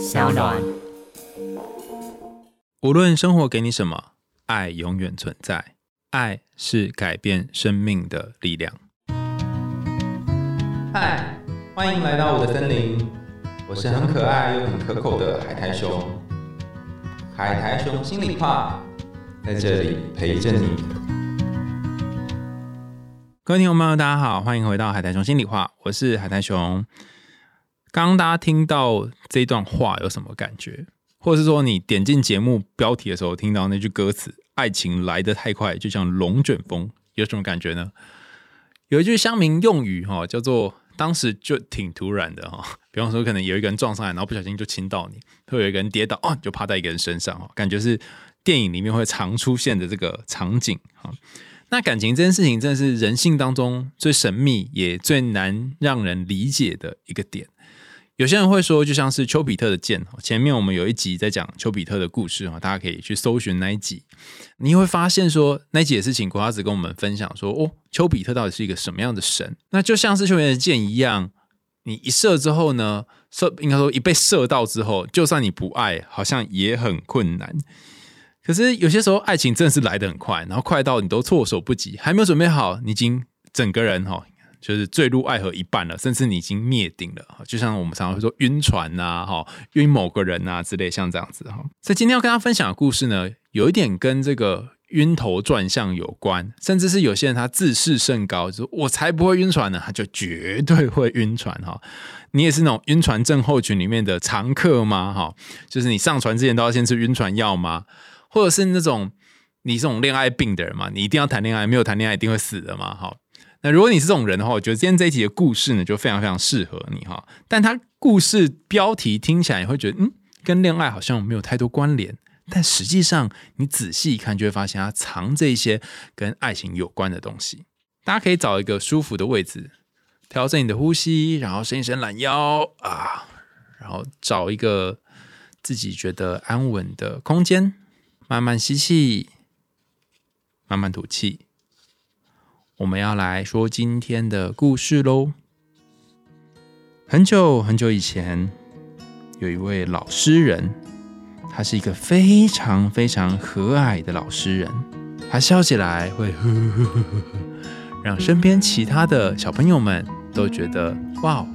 小暖。无论生活给你什么，爱永远存在。爱是改变生命的力量。嗨，欢迎来到我的森林，我是很可爱又很可口的海苔熊。海苔熊心里话，在这里陪着你。各位听众朋友，大家好，欢迎回到海苔熊心里话，我是海苔熊。刚刚大家听到这段话有什么感觉？或者是说，你点进节目标题的时候听到那句歌词“爱情来得太快，就像龙卷风”，有什么感觉呢？有一句乡民用语哈，叫做“当时就挺突然的哈”。比方说，可能有一个人撞上来，然后不小心就亲到你；，会有一个人跌倒，哦，就趴在一个人身上，哈，感觉是电影里面会常出现的这个场景哈。那感情这件事情，真的是人性当中最神秘也最难让人理解的一个点。有些人会说，就像是丘比特的箭。前面我们有一集在讲丘比特的故事哈，大家可以去搜寻那一集。你会发现说，那一集也是请国华子跟我们分享说，哦，丘比特到底是一个什么样的神？那就像是丘比特的箭一样，你一射之后呢，射应该说一被射到之后，就算你不爱，好像也很困难。可是有些时候，爱情真的是来得很快，然后快到你都措手不及，还没有准备好，你已经整个人哈。就是坠入爱河一半了，甚至你已经灭顶了，就像我们常常会说晕船呐，哈，晕某个人呐之类，像这样子哈。所以今天要跟大家分享的故事呢，有一点跟这个晕头转向有关，甚至是有些人他自视甚高，就我才不会晕船呢，他就绝对会晕船哈。你也是那种晕船症候群里面的常客吗？哈，就是你上船之前都要先吃晕船药吗？或者是那种你这种恋爱病的人嘛，你一定要谈恋爱，没有谈恋爱一定会死的嘛？哈。那如果你是这种人的话，我觉得今天这一集的故事呢，就非常非常适合你哈。但它故事标题听起来，你会觉得嗯，跟恋爱好像没有太多关联。但实际上，你仔细一看，就会发现它藏着一些跟爱情有关的东西。大家可以找一个舒服的位置，调整你的呼吸，然后伸一伸懒腰啊，然后找一个自己觉得安稳的空间，慢慢吸气，慢慢吐气。我们要来说今天的故事喽。很久很久以前，有一位老诗人，他是一个非常非常和蔼的老诗人。他笑起来会呵呵呵呵呵，让身边其他的小朋友们都觉得哇哦，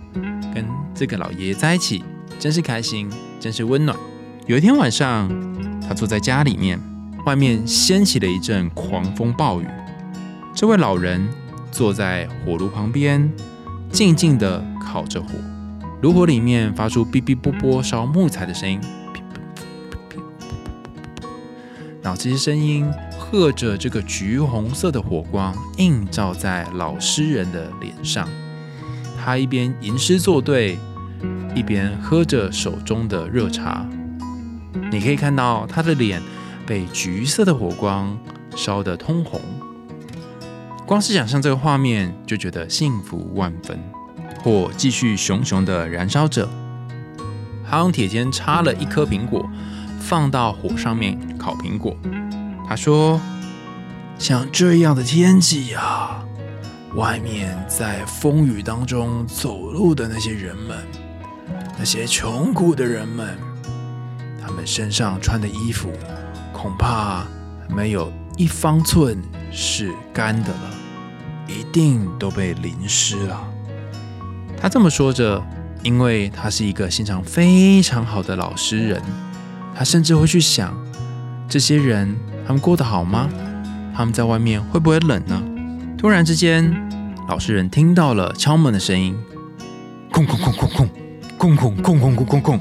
跟这个老爷爷在一起真是开心，真是温暖。有一天晚上，他坐在家里面，外面掀起了一阵狂风暴雨。这位老人坐在火炉旁边，静静地烤着火，炉火里面发出哔哔啵啵烧木材的声音，然后这些声音和着这个橘红色的火光映照在老诗人的脸上。他一边吟诗作对，一边喝着手中的热茶。你可以看到他的脸被橘色的火光烧得通红。光是想象这个画面，就觉得幸福万分。火继续熊熊的燃烧着，他用铁签插了一颗苹果，放到火上面烤苹果。他说：“像这样的天气呀，外面在风雨当中走路的那些人们，那些穷苦的人们，他们身上穿的衣服，恐怕没有一方寸是干的了。”一定都被淋湿了。他这么说着，因为他是一个心肠非常好的老实人，他甚至会去想，这些人他们过得好吗？他们在外面会不会冷呢？突然之间，老实人听到了敲门的声音，空空空空空空空空空空空空。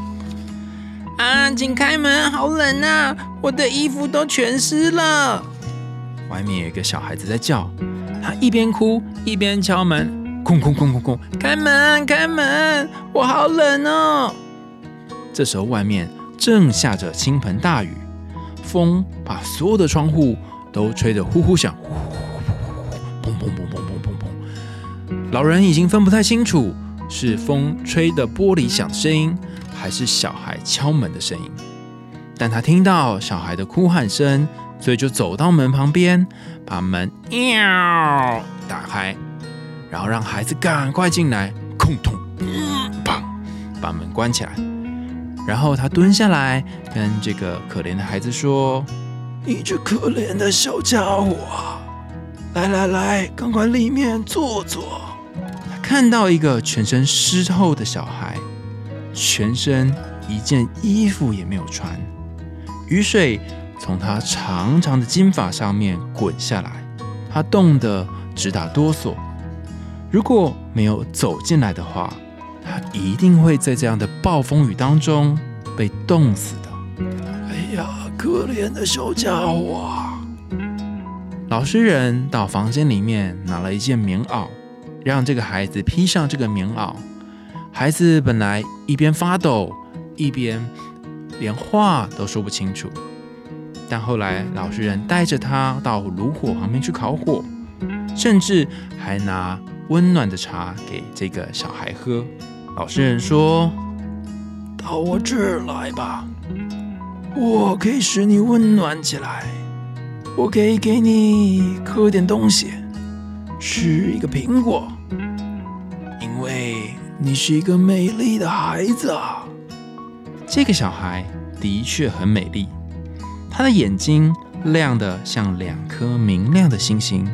啊，请开门，好冷啊！我的衣服都全湿了。外面有一个小孩子在叫。他一边哭一边敲门，空空空空空，开门开门，我好冷哦。这时候外面正下着倾盆大雨，风把所有的窗户都吹得呼呼响，砰砰砰砰砰砰砰。老人已经分不太清楚是风吹的玻璃响声音，还是小孩敲门的声音，但他听到小孩的哭喊声。所以就走到门旁边，把门喵打开，然后让孩子赶快进来，空通，砰，把门关起来。然后他蹲下来，跟这个可怜的孩子说：“你这可怜的小家伙，来来来，赶快里面坐坐。”他看到一个全身湿透的小孩，全身一件衣服也没有穿，雨水从他长长的金发上面滚下来，他冻得直打哆嗦。如果没有走进来的话，他一定会在这样的暴风雨当中被冻死的。哎呀，可怜的小家伙！老实人到房间里面拿了一件棉袄，让这个孩子披上这个棉袄。孩子本来一边发抖，一边连话都说不清楚。但后来老实人带着他到炉火旁边去烤火，甚至还拿温暖的茶给这个小孩喝。老实人说：“到我这儿来吧，我可以使你温暖起来。我可以给你喝点东西，吃一个苹果，因为你是一个美丽的孩子啊。”这个小孩的确很美丽，他的眼睛亮得像两颗明亮的星星，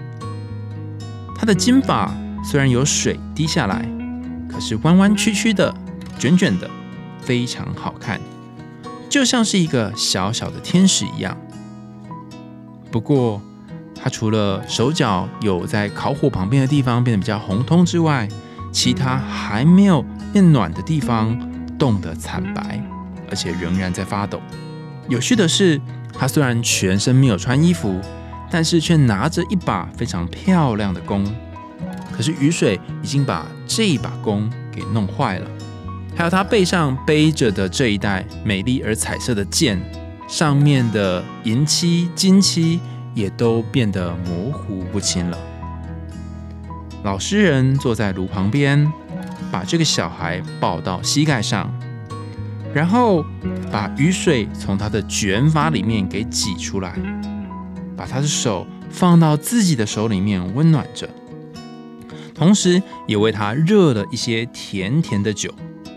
他的金发虽然有水滴下来。可是弯弯曲曲的、卷卷的，非常好看，就像是一个小小的天使一样。不过，他除了手脚有在烤火旁边的地方变得比较红通之外，其他还没有变暖的地方冻得惨白，而且仍然在发抖。有趣的是，他虽然全身没有穿衣服，但是却拿着一把非常漂亮的弓。可是雨水已经把这一把弓给弄坏了，还有他背上背着的这一袋美丽而彩色的剑，上面的银漆、金漆也都变得模糊不清了。老诗人坐在炉旁边，把这个小孩抱到膝盖上，然后把雨水从他的卷发里面给挤出来，把他的手放到自己的手里面温暖着。同时，也为他热了一些甜甜的酒。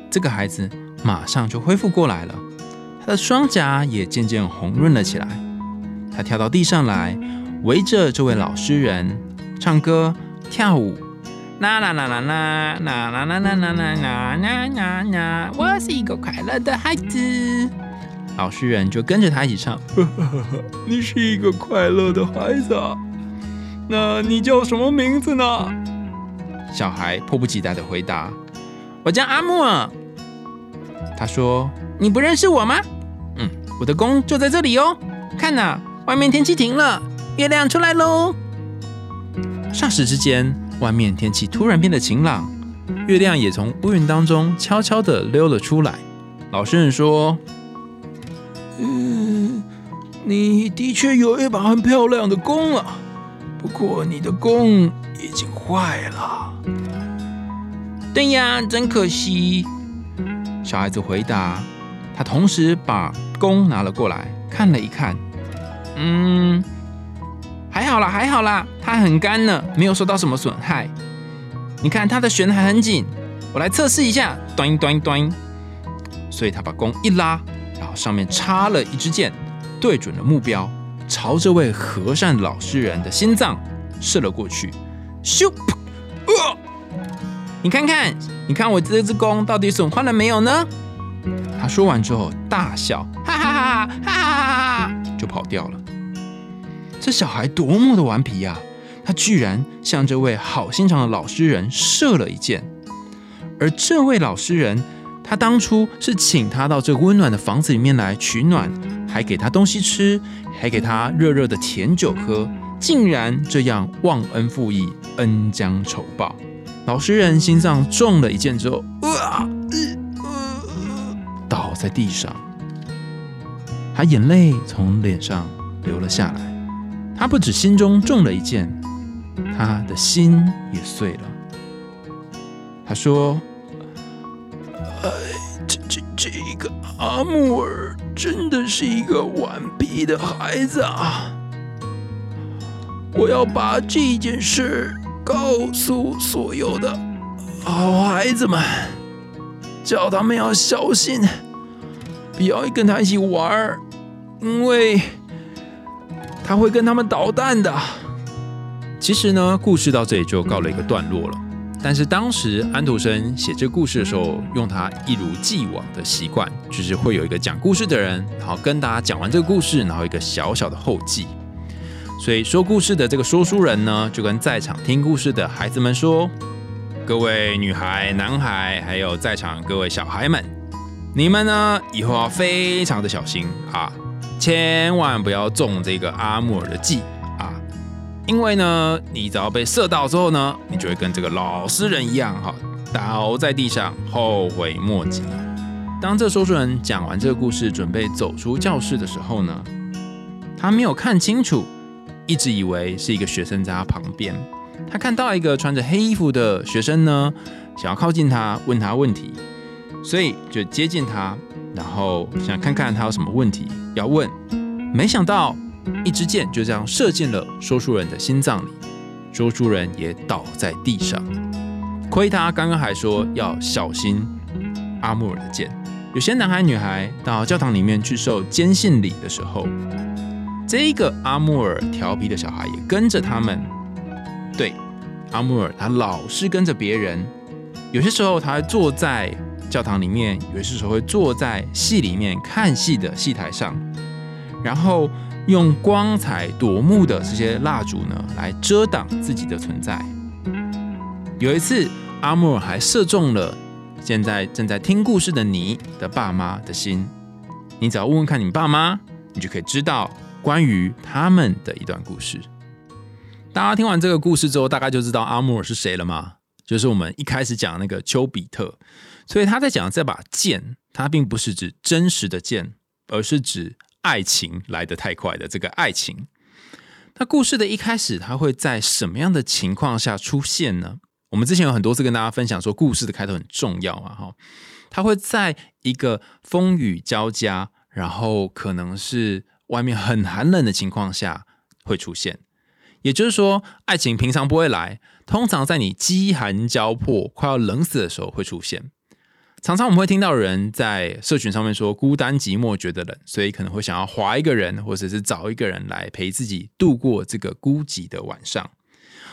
这个孩子马上就恢复过来了，他的双颊也渐渐红润了起来。他跳到地上来，围着这位老诗人唱歌跳舞。啦啦啦啦啦啦啦啦啦啦啦啦啦啦！我是一个快乐的孩子。老实人就跟着他一起唱。你是一个快乐的孩子，那你叫什么名字呢？小孩迫不及待的回答：“我叫阿木尔。”他说：“你不认识我吗？嗯，我的宫就在这里哦。看呐，外面天气停了，月亮出来喽。”霎时之间，外面天气突然变得晴朗，月亮也从乌云当中悄悄地溜了出来。老实人说：“嗯，你的确有一把很漂亮的弓啊，不过你的弓已经坏了。”对呀，真可惜。小孩子回答，他同时把弓拿了过来，看了一看，嗯，还好啦，还好啦，它很干呢，没有受到什么损害。你看它的弦还很紧，我来测试一下，端端端。所以他把弓一拉，然后上面插了一支箭，对准了目标，朝这位和善老实人的心脏射了过去，咻！呃你看看，你看我这只弓到底损坏了没有呢？他说完之后大笑，哈哈哈哈哈哈，就跑掉了。这小孩多么的顽皮呀！他居然向这位好心肠的老实人射了一箭。而这位老实人，他当初是请他到这温暖的房子里面来取暖，还给他东西吃，还给他热热的甜酒喝，竟然这样忘恩负义，恩将仇报。老实人心脏中了一箭之后，啊，倒在地上，他眼泪从脸上流了下来。他不止心中中了一箭，他的心也碎了。他说：“哎，这这这个阿木尔真的是一个顽皮的孩子啊！我要把这件事。”告诉所有的好孩子们，叫他们要小心，不要跟他一起玩儿，因为他会跟他们捣蛋的。其实呢，故事到这里就告了一个段落了。但是当时安徒生写这个故事的时候，用他一如既往的习惯，就是会有一个讲故事的人，然后跟大家讲完这个故事，然后一个小小的后记。所以说故事的这个说书人呢，就跟在场听故事的孩子们说：“各位女孩、男孩，还有在场各位小孩们，你们呢以后要非常的小心啊，千万不要中这个阿木尔的计啊。”因为呢，你只要被射到之后呢，你就会跟这个老实人一样，哈，倒在地上后悔莫及。当这说书人讲完这个故事，准备走出教室的时候呢，他没有看清楚，一直以为是一个学生在他旁边。他看到一个穿着黑衣服的学生呢，想要靠近他问他问题，所以就接近他，然后想看看他有什么问题要问。没想到。一支箭就这样射进了说书人的心脏里，说书人也倒在地上。亏他刚刚还说要小心阿穆尔的箭。有些男孩女孩到教堂里面去受坚信礼的时候，这一个阿穆尔调皮的小孩也跟着他们。对，阿穆尔他老是跟着别人，有些时候他坐在教堂里面，有些时候会坐在戏里面看戏的戏台上，然后。用光彩夺目的这些蜡烛呢，来遮挡自己的存在。有一次，阿穆尔还射中了现在正在听故事的你的爸妈的心。你只要问问看你爸妈，你就可以知道关于他们的一段故事。大家听完这个故事之后，大概就知道阿穆尔是谁了吗？就是我们一开始讲那个丘比特。所以他在讲这把剑，它并不是指真实的剑，而是指。爱情来得太快的这个爱情，那故事的一开始，它会在什么样的情况下出现呢？我们之前有很多次跟大家分享说，故事的开头很重要啊，哈，它会在一个风雨交加，然后可能是外面很寒冷的情况下会出现。也就是说，爱情平常不会来，通常在你饥寒交迫、快要冷死的时候会出现。常常我们会听到人在社群上面说孤单寂寞觉得冷，所以可能会想要划一个人，或者是找一个人来陪自己度过这个孤寂的晚上。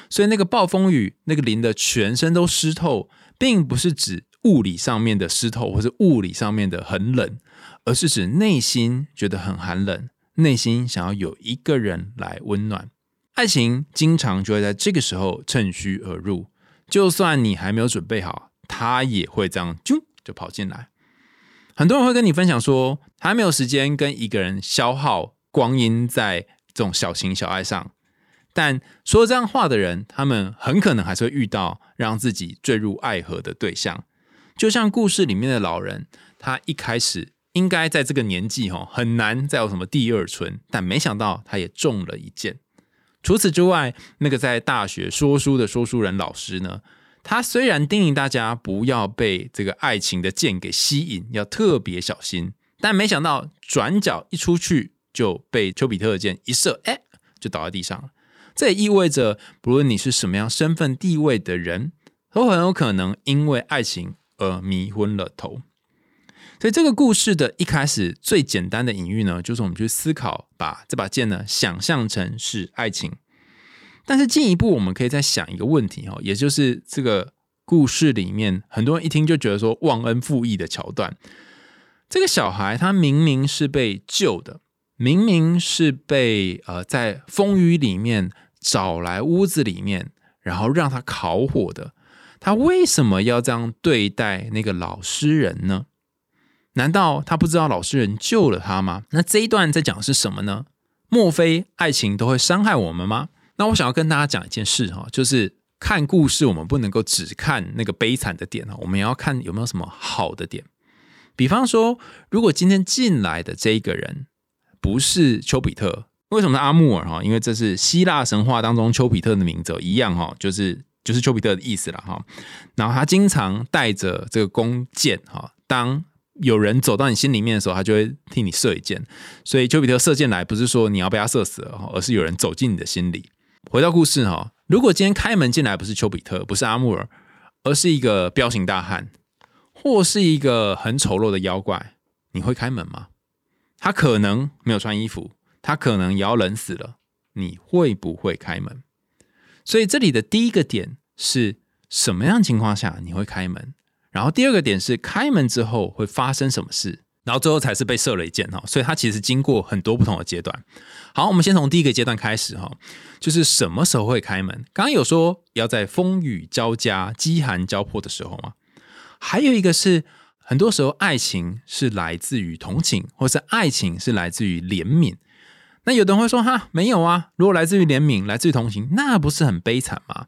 所以那个暴风雨，那个淋的全身都湿透，并不是指物理上面的湿透，或是物理上面的很冷，而是指内心觉得很寒冷，内心想要有一个人来温暖。爱情经常就会在这个时候趁虚而入，就算你还没有准备好，他也会这样就。就跑进来，很多人会跟你分享说，还没有时间跟一个人消耗光阴在这种小情小爱上。但说这样话的人，他们很可能还是会遇到让自己坠入爱河的对象。就像故事里面的老人，他一开始应该在这个年纪哈，很难再有什么第二春，但没想到他也中了一箭。除此之外，那个在大学说书的说书人老师呢？他虽然叮咛大家不要被这个爱情的箭给吸引，要特别小心，但没想到转角一出去就被丘比特的箭一射，哎，就倒在地上了。这也意味着，不论你是什么样身份地位的人，都很有可能因为爱情而迷昏了头。所以，这个故事的一开始最简单的隐喻呢，就是我们去思考，把这把剑呢想象成是爱情。但是进一步，我们可以再想一个问题哦，也就是这个故事里面，很多人一听就觉得说忘恩负义的桥段。这个小孩他明明是被救的，明明是被呃在风雨里面找来屋子里面，然后让他烤火的，他为什么要这样对待那个老实人呢？难道他不知道老实人救了他吗？那这一段在讲的是什么呢？莫非爱情都会伤害我们吗？那我想要跟大家讲一件事哈，就是看故事，我们不能够只看那个悲惨的点哈，我们也要看有没有什么好的点。比方说，如果今天进来的这一个人不是丘比特，为什么是阿穆尔哈？因为这是希腊神话当中丘比特的名字一样哈，就是就是丘比特的意思了哈。然后他经常带着这个弓箭哈，当有人走到你心里面的时候，他就会替你射一箭。所以丘比特射箭来，不是说你要被他射死了，而是有人走进你的心里。回到故事哈，如果今天开门进来不是丘比特，不是阿穆尔，而是一个彪形大汉，或是一个很丑陋的妖怪，你会开门吗？他可能没有穿衣服，他可能也要冷死了，你会不会开门？所以这里的第一个点是什么样情况下你会开门？然后第二个点是开门之后会发生什么事？然后最后才是被射了一箭哈。所以它其实经过很多不同的阶段。好，我们先从第一个阶段开始哈，就是什么时候会开门？刚刚有说要在风雨交加、饥寒交迫的时候吗？还有一个是，很多时候爱情是来自于同情，或是爱情是来自于怜悯。那有的人会说哈，没有啊，如果来自于怜悯，来自于同情，那不是很悲惨吗？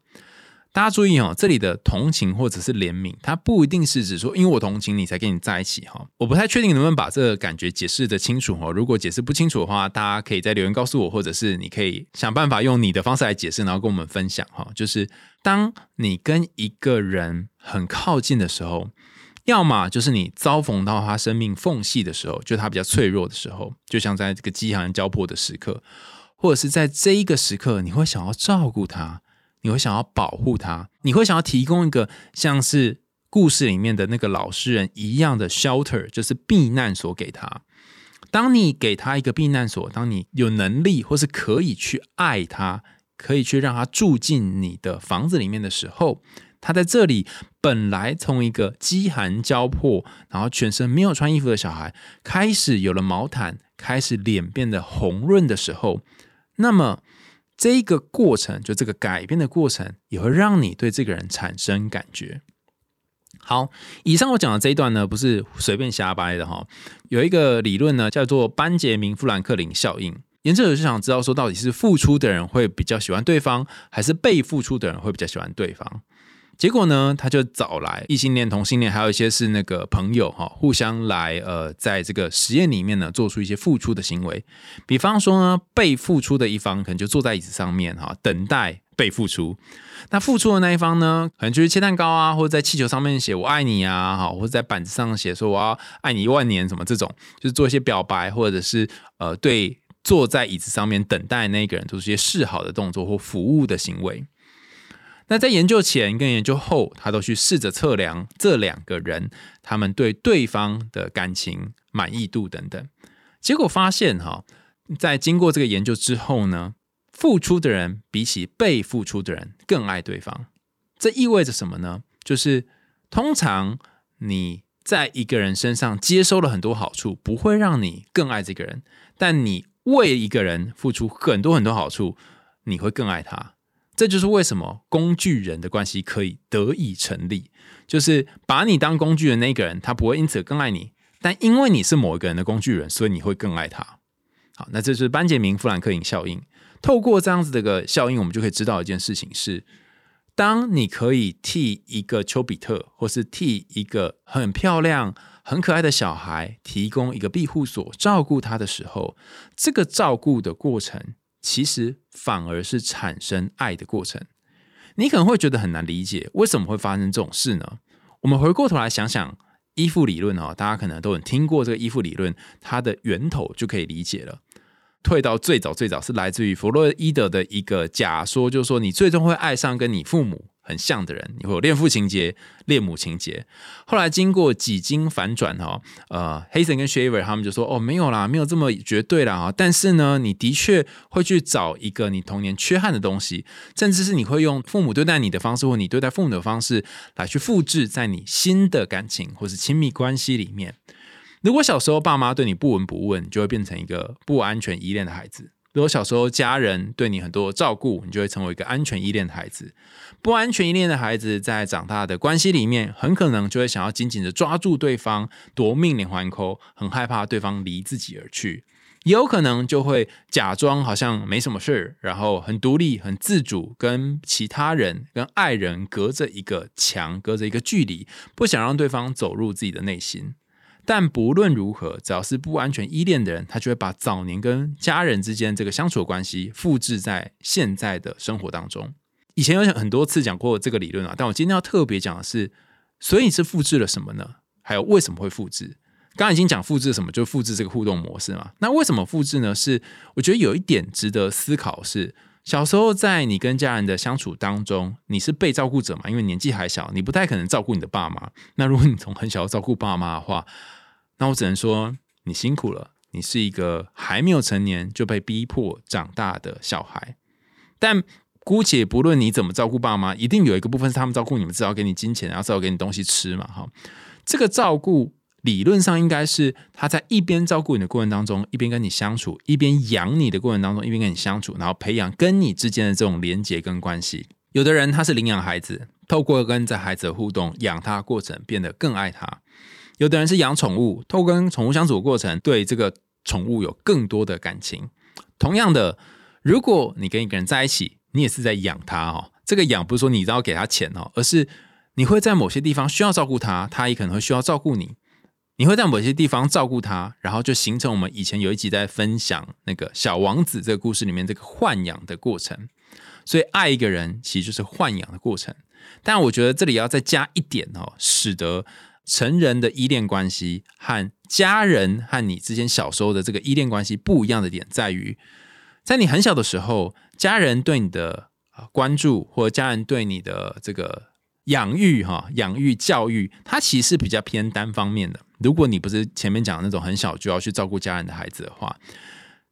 大家注意哦，这里的同情或者是怜悯，它不一定是指说因为我同情你才跟你在一起哈。我不太确定能不能把这个感觉解释的清楚哈。如果解释不清楚的话，大家可以在留言告诉我，或者是你可以想办法用你的方式来解释，然后跟我们分享哈。就是当你跟一个人很靠近的时候，要么就是你遭逢到他生命缝隙的时候，就他比较脆弱的时候，就像在这个饥寒交迫的时刻，或者是在这一个时刻，你会想要照顾他。你会想要保护他，你会想要提供一个像是故事里面的那个老实人一样的 shelter，就是避难所给他。当你给他一个避难所，当你有能力或是可以去爱他，可以去让他住进你的房子里面的时候，他在这里本来从一个饥寒交迫，然后全身没有穿衣服的小孩，开始有了毛毯，开始脸变得红润的时候，那么。这一个过程，就这个改变的过程，也会让你对这个人产生感觉。好，以上我讲的这一段呢，不是随便瞎掰的哈。有一个理论呢，叫做班杰明·富兰克林效应。研究者就想知道说，到底是付出的人会比较喜欢对方，还是被付出的人会比较喜欢对方？结果呢，他就找来异性恋、同性恋，还有一些是那个朋友哈，互相来呃，在这个实验里面呢，做出一些付出的行为。比方说呢，被付出的一方可能就坐在椅子上面哈，等待被付出。那付出的那一方呢，可能就是切蛋糕啊，或者在气球上面写“我爱你”啊，哈，或者在板子上写说“我要爱你一万年”什么这种，就是做一些表白，或者是呃，对坐在椅子上面等待那个人做出一些示好的动作或服务的行为。那在研究前跟研究后，他都去试着测量这两个人他们对对方的感情满意度等等，结果发现哈，在经过这个研究之后呢，付出的人比起被付出的人更爱对方。这意味着什么呢？就是通常你在一个人身上接收了很多好处，不会让你更爱这个人，但你为一个人付出很多很多好处，你会更爱他。这就是为什么工具人的关系可以得以成立，就是把你当工具人那个人，他不会因此更爱你，但因为你是某一个人的工具人，所以你会更爱他。好，那这是班杰明·富兰克林效应。透过这样子的一个效应，我们就可以知道一件事情是：当你可以替一个丘比特，或是替一个很漂亮、很可爱的小孩提供一个庇护所，照顾他的时候，这个照顾的过程。其实反而是产生爱的过程。你可能会觉得很难理解，为什么会发生这种事呢？我们回过头来想想依附理论哦，大家可能都很听过这个依附理论，它的源头就可以理解了。退到最早最早是来自于弗洛伊德的一个假说，就是说你最终会爱上跟你父母。很像的人，你会有恋父情节、恋母情节。后来经过几经反转哈，呃，黑森跟 Shaver 他们就说：“哦，没有啦，没有这么绝对啦。但是呢，你的确会去找一个你童年缺憾的东西，甚至是你会用父母对待你的方式，或你对待父母的方式来去复制在你新的感情或是亲密关系里面。如果小时候爸妈对你不闻不问，就会变成一个不安全依恋的孩子。”如果小时候家人对你很多照顾，你就会成为一个安全依恋的孩子。不安全依恋的孩子在长大的关系里面，很可能就会想要紧紧的抓住对方，夺命连环扣，很害怕对方离自己而去。也有可能就会假装好像没什么事儿，然后很独立、很自主，跟其他人、跟爱人隔着一个墙，隔着一个距离，不想让对方走入自己的内心。但不论如何，只要是不安全依恋的人，他就会把早年跟家人之间这个相处的关系复制在现在的生活当中。以前有很多次讲过这个理论啊，但我今天要特别讲的是，所以是复制了什么呢？还有为什么会复制？刚刚已经讲复制什么，就复制这个互动模式嘛。那为什么复制呢？是我觉得有一点值得思考，是小时候在你跟家人的相处当中，你是被照顾者嘛？因为年纪还小，你不太可能照顾你的爸妈。那如果你从很小照顾爸妈的话，那我只能说你辛苦了，你是一个还没有成年就被逼迫长大的小孩。但姑且不论你怎么照顾爸妈，一定有一个部分是他们照顾你们，至少给你金钱，然后至少给你东西吃嘛。哈，这个照顾理论上应该是他在一边照顾你的过程当中，一边跟你相处，一边养你的过程当中，一边跟你相处，然后培养跟你之间的这种连结跟关系。有的人他是领养孩子，透过跟这孩子的互动，养他的过程变得更爱他；有的人是养宠物，透过跟宠物相处的过程，对这个宠物有更多的感情。同样的，如果你跟一个人在一起，你也是在养他哦。这个养不是说你都要给他钱哦，而是你会在某些地方需要照顾他，他也可能会需要照顾你。你会在某些地方照顾他，然后就形成我们以前有一集在分享那个小王子这个故事里面这个豢养的过程。所以爱一个人其实就是豢养的过程。但我觉得这里要再加一点哦，使得成人的依恋关系和家人和你之间小时候的这个依恋关系不一样的点在于，在你很小的时候，家人对你的关注或者家人对你的这个养育哈养育教育，它其实是比较偏单方面的。如果你不是前面讲的那种很小就要去照顾家人的孩子的话，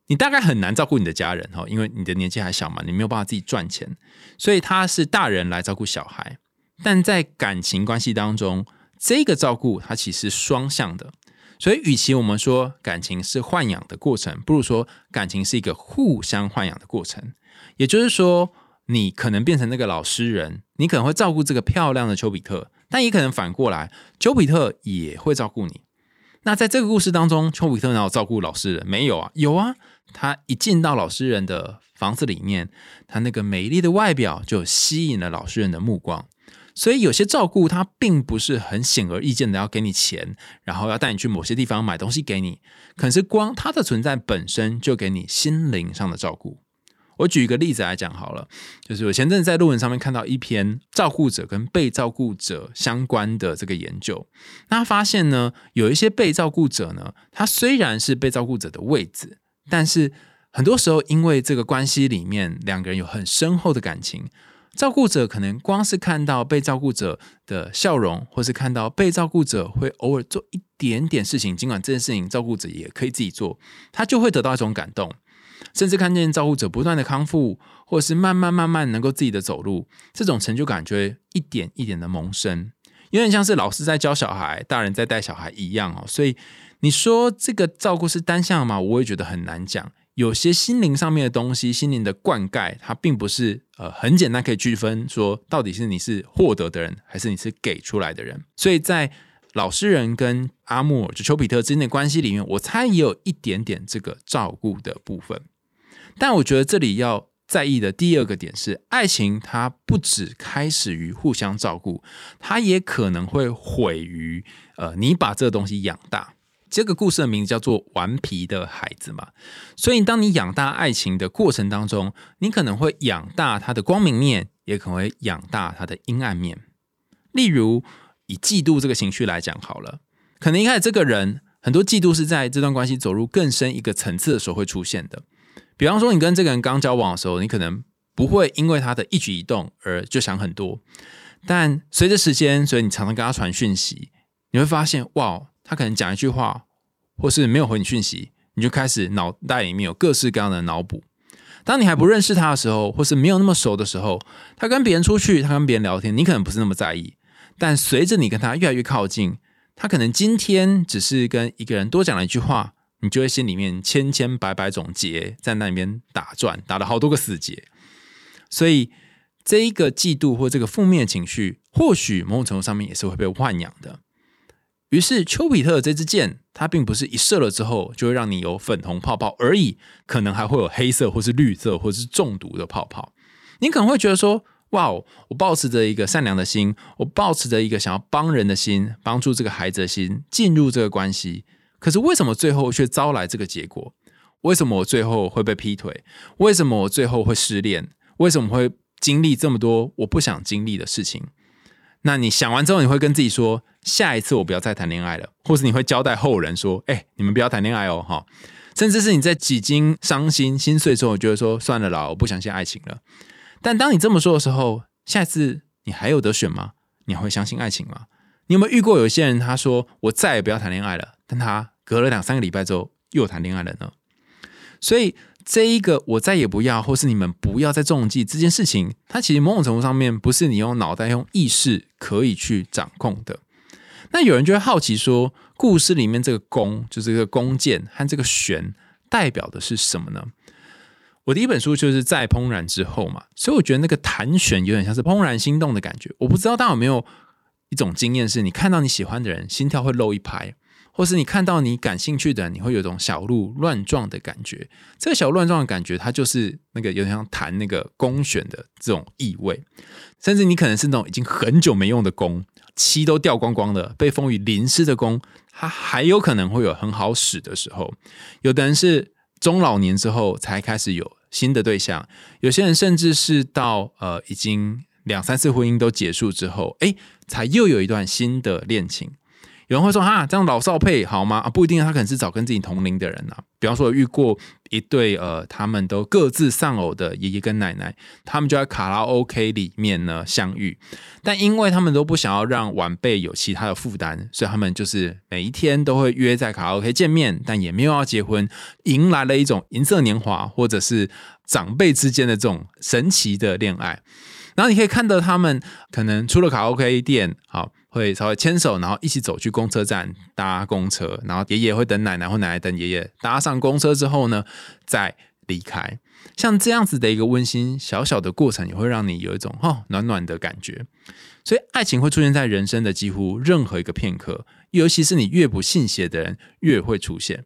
你大概很难照顾你的家人哈，因为你的年纪还小嘛，你没有办法自己赚钱，所以他是大人来照顾小孩。但在感情关系当中，这个照顾它其实双向的，所以与其我们说感情是豢养的过程，不如说感情是一个互相豢养的过程。也就是说，你可能变成那个老实人，你可能会照顾这个漂亮的丘比特。但也可能反过来，丘比特也会照顾你。那在这个故事当中，丘比特哪有照顾老实人？没有啊，有啊。他一进到老实人的房子里面，他那个美丽的外表就吸引了老实人的目光。所以有些照顾他并不是很显而易见的，要给你钱，然后要带你去某些地方买东西给你。可是光他的存在本身就给你心灵上的照顾。我举一个例子来讲好了，就是我前阵在论文上面看到一篇照顾者跟被照顾者相关的这个研究，那发现呢，有一些被照顾者呢，他虽然是被照顾者的位置，但是很多时候因为这个关系里面两个人有很深厚的感情，照顾者可能光是看到被照顾者的笑容，或是看到被照顾者会偶尔做一点点事情，尽管这件事情照顾者也可以自己做，他就会得到一种感动。甚至看见照顾者不断的康复，或者是慢慢慢慢能够自己的走路，这种成就感就会一点一点的萌生，有点像是老师在教小孩，大人在带小孩一样哦。所以你说这个照顾是单向吗？我也觉得很难讲。有些心灵上面的东西，心灵的灌溉，它并不是呃很简单可以区分说到底是你是获得的人，还是你是给出来的人。所以在老实人跟阿莫尔就丘比特之间的关系里面，我猜也有一点点这个照顾的部分。但我觉得这里要在意的第二个点是，爱情它不只开始于互相照顾，它也可能会毁于呃你把这个东西养大。这个故事的名字叫做《顽皮的孩子》嘛，所以当你养大爱情的过程当中，你可能会养大它的光明面，也可能会养大它的阴暗面。例如以嫉妒这个情绪来讲好了，可能一开始这个人很多嫉妒是在这段关系走入更深一个层次的时候会出现的。比方说，你跟这个人刚交往的时候，你可能不会因为他的一举一动而就想很多，但随着时间，所以你常常跟他传讯息，你会发现，哇，他可能讲一句话，或是没有回你讯息，你就开始脑袋里面有各式各样的脑补。当你还不认识他的时候，或是没有那么熟的时候，他跟别人出去，他跟别人聊天，你可能不是那么在意，但随着你跟他越来越靠近，他可能今天只是跟一个人多讲了一句话。你就会心里面千千百百种结在那里边打转，打了好多个死结。所以这一个嫉妒或这个负面情绪，或许某种程度上面也是会被豢养的。于是丘比特这支箭，它并不是一射了之后就会让你有粉红泡泡而已，可能还会有黑色或是绿色或是中毒的泡泡。你可能会觉得说：“哇，我保持着一个善良的心，我保持着一个想要帮人的心，帮助这个孩子的心，进入这个关系。”可是为什么最后却招来这个结果？为什么我最后会被劈腿？为什么我最后会失恋？为什么会经历这么多我不想经历的事情？那你想完之后，你会跟自己说：下一次我不要再谈恋爱了，或是你会交代后人说：哎，你们不要谈恋爱哦，哈！甚至是你在几经伤心心碎之后，觉得说：算了啦，我不相信爱情了。但当你这么说的时候，下一次你还有得选吗？你会相信爱情吗？你有没有遇过有些人，他说：我再也不要谈恋爱了。但他隔了两三个礼拜之后又谈恋爱了呢？所以这一个我再也不要，或是你们不要再中计这件事情，它其实某种程度上面不是你用脑袋、用意识可以去掌控的。那有人就会好奇说，故事里面这个弓，就是这个弓箭和这个弦，代表的是什么呢？我第一本书就是在怦然之后嘛，所以我觉得那个弹弦有点像是怦然心动的感觉。我不知道大家有没有一种经验，是你看到你喜欢的人，心跳会漏一拍，或是你看到你感兴趣的，你会有种小鹿乱撞的感觉。这个小乱撞的感觉，它就是那个有点像弹那个弓弦的这种意味。甚至你可能是那种已经很久没用的弓，漆都掉光光的，被风雨淋湿的弓，它还有可能会有很好使的时候。有的人是。中老年之后才开始有新的对象，有些人甚至是到呃已经两三次婚姻都结束之后，哎，才又有一段新的恋情。有人会说哈，这样老少配好吗？啊，不一定，他可能是找跟自己同龄的人啊。比方说遇过一对呃，他们都各自丧偶的爷爷跟奶奶，他们就在卡拉 OK 里面呢相遇。但因为他们都不想要让晚辈有其他的负担，所以他们就是每一天都会约在卡拉 OK 见面，但也没有要结婚，迎来了一种银色年华，或者是长辈之间的这种神奇的恋爱。然后你可以看到他们可能出了卡拉 OK 店，好。会稍微牵手，然后一起走去公车站搭公车，然后爷爷会等奶奶或奶奶等爷爷搭上公车之后呢，再离开。像这样子的一个温馨小小的过程，也会让你有一种哦暖暖的感觉。所以爱情会出现在人生的几乎任何一个片刻，尤其是你越不信邪的人越会出现。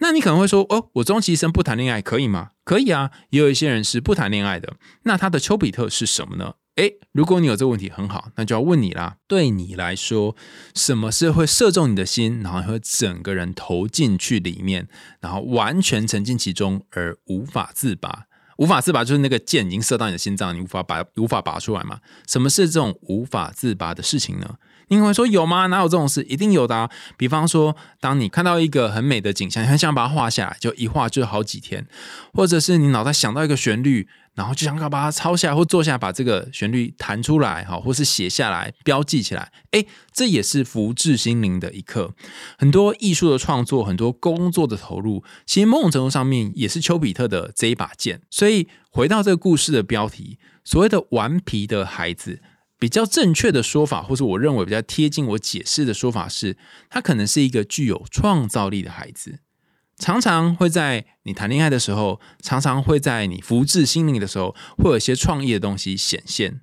那你可能会说哦，我终其一生不谈恋爱可以吗？可以啊，也有一些人是不谈恋爱的。那他的丘比特是什么呢？哎，如果你有这个问题，很好，那就要问你啦。对你来说，什么是会射中你的心，然后会整个人投进去里面，然后完全沉浸其中而无法自拔？无法自拔就是那个箭已经射到你的心脏，你无法拔，无法拔出来嘛？什么是这种无法自拔的事情呢？你会说有吗？哪有这种事？一定有的。比方说，当你看到一个很美的景象，你很想把它画下来，就一画就好几天，或者是你脑袋想到一个旋律。然后就想要把它抄下来或坐下，把这个旋律弹出来，哈，或是写下来、标记起来。哎，这也是福至心灵的一刻。很多艺术的创作，很多工作的投入，其实某种程度上面也是丘比特的这一把剑。所以回到这个故事的标题，所谓的顽皮的孩子，比较正确的说法，或者我认为比较贴近我解释的说法是，他可能是一个具有创造力的孩子。常常会在你谈恋爱的时候，常常会在你福至心灵的时候，会有一些创意的东西显现。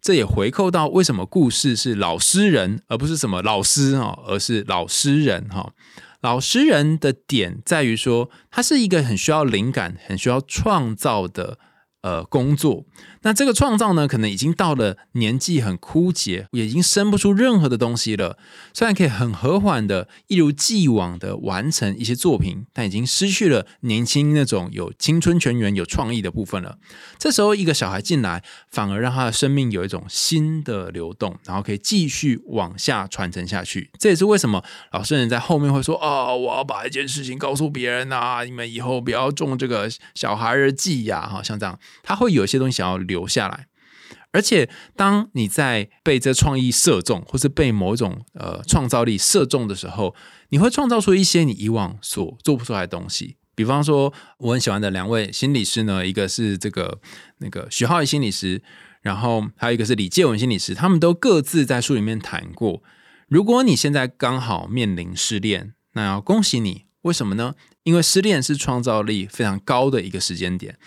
这也回扣到为什么故事是老诗人，而不是什么老师哈，而是老诗人哈。老诗人的点在于说，他是一个很需要灵感、很需要创造的。呃，工作，那这个创造呢，可能已经到了年纪很枯竭，已经生不出任何的东西了。虽然可以很和缓的，一如既往的完成一些作品，但已经失去了年轻那种有青春泉源、有创意的部分了。这时候，一个小孩进来，反而让他的生命有一种新的流动，然后可以继续往下传承下去。这也是为什么老实人在后面会说：“哦，我要把一件事情告诉别人啊，你们以后不要中这个小孩儿计呀。”哈，像这样。他会有些东西想要留下来，而且当你在被这创意射中，或是被某一种呃创造力射中的时候，你会创造出一些你以往所做不出来的东西。比方说，我很喜欢的两位心理师呢，一个是这个那个许浩宇心理师，然后还有一个是李介文心理师，他们都各自在书里面谈过，如果你现在刚好面临失恋，那要恭喜你，为什么呢？因为失恋是创造力非常高的一个时间点。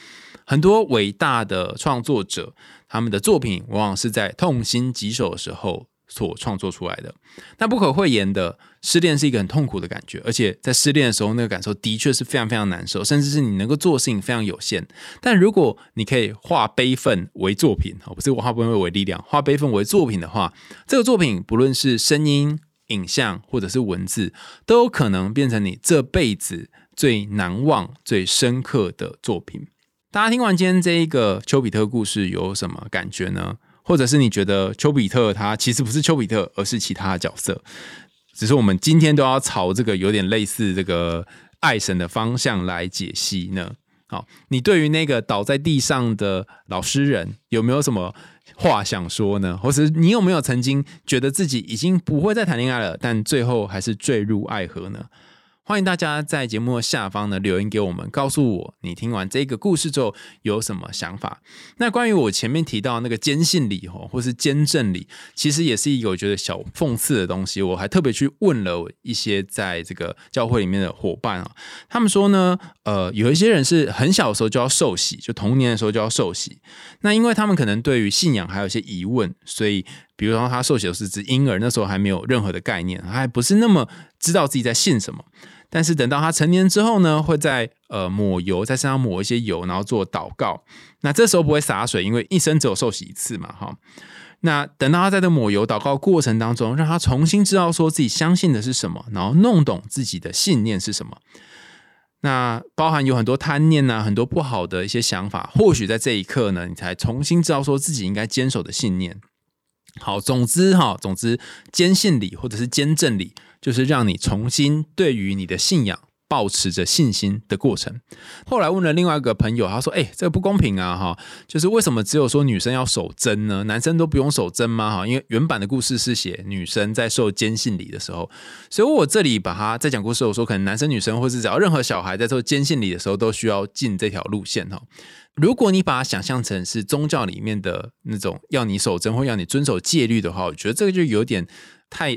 很多伟大的创作者，他们的作品往往是在痛心疾首的时候所创作出来的。那不可讳言的，失恋是一个很痛苦的感觉，而且在失恋的时候，那个感受的确是非常非常难受，甚至是你能够做的事情非常有限。但如果你可以化悲愤为作品，哦，不是化悲愤为力量，化悲愤为作品的话，这个作品不论是声音、影像或者是文字，都有可能变成你这辈子最难忘、最深刻的作品。大家听完今天这一个丘比特故事有什么感觉呢？或者是你觉得丘比特他其实不是丘比特，而是其他角色？只是我们今天都要朝这个有点类似这个爱神的方向来解析呢？好，你对于那个倒在地上的老实人有没有什么话想说呢？或是你有没有曾经觉得自己已经不会再谈恋爱了，但最后还是坠入爱河呢？欢迎大家在节目的下方呢留言给我们，告诉我你听完这个故事之后有什么想法。那关于我前面提到那个坚信礼吼，或是坚正礼，其实也是一个我觉得小讽刺的东西。我还特别去问了一些在这个教会里面的伙伴啊，他们说呢，呃，有一些人是很小的时候就要受洗，就童年的时候就要受洗。那因为他们可能对于信仰还有一些疑问，所以比如说他受洗的是指婴儿，那时候还没有任何的概念，他还不是那么知道自己在信什么。但是等到他成年之后呢，会在呃抹油在身上抹一些油，然后做祷告。那这时候不会洒水，因为一生只有受洗一次嘛，哈。那等到他在这抹油祷告过程当中，让他重新知道说自己相信的是什么，然后弄懂自己的信念是什么。那包含有很多贪念呐，很多不好的一些想法，或许在这一刻呢，你才重新知道说自己应该坚守的信念。好，总之哈，总之坚信理或者是坚正理。就是让你重新对于你的信仰保持着信心的过程。后来问了另外一个朋友，他说：“哎，这个不公平啊！哈，就是为什么只有说女生要守贞呢？男生都不用守贞吗？哈，因为原版的故事是写女生在受坚信礼的时候，所以我这里把它在讲故事，我说可能男生女生或是只要任何小孩在受坚信礼的时候，都需要进这条路线哈。如果你把它想象成是宗教里面的那种要你守贞或要你遵守戒律的话，我觉得这个就有点太。”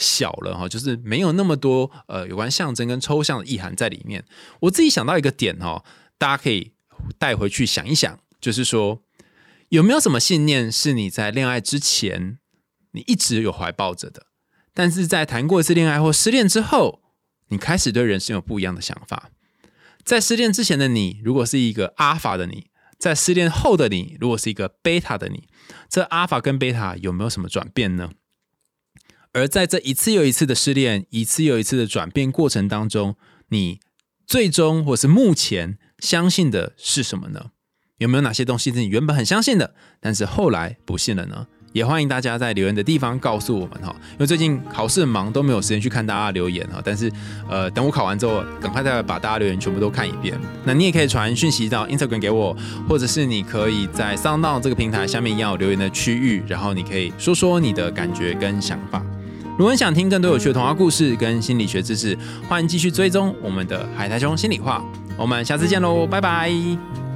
小了哈，就是没有那么多呃有关象征跟抽象的意涵在里面。我自己想到一个点哈，大家可以带回去想一想，就是说有没有什么信念是你在恋爱之前你一直有怀抱着的，但是在谈过一次恋爱或失恋之后，你开始对人生有不一样的想法。在失恋之前的你，如果是一个阿法的你，在失恋后的你，如果是一个贝塔的你，这阿法跟贝塔有没有什么转变呢？而在这一次又一次的失恋、一次又一次的转变过程当中，你最终或是目前相信的是什么呢？有没有哪些东西是你原本很相信的，但是后来不信了呢？也欢迎大家在留言的地方告诉我们哈，因为最近考试很忙，都没有时间去看大家留言哈。但是呃，等我考完之后，赶快再把大家留言全部都看一遍。那你也可以传讯息到 Instagram 给我，或者是你可以在 Sound 这个平台下面一样有留言的区域，然后你可以说说你的感觉跟想法。如果你想听更多有趣的童话故事跟心理学知识，欢迎继续追踪我们的海苔兄心里话。我们下次见喽，拜拜。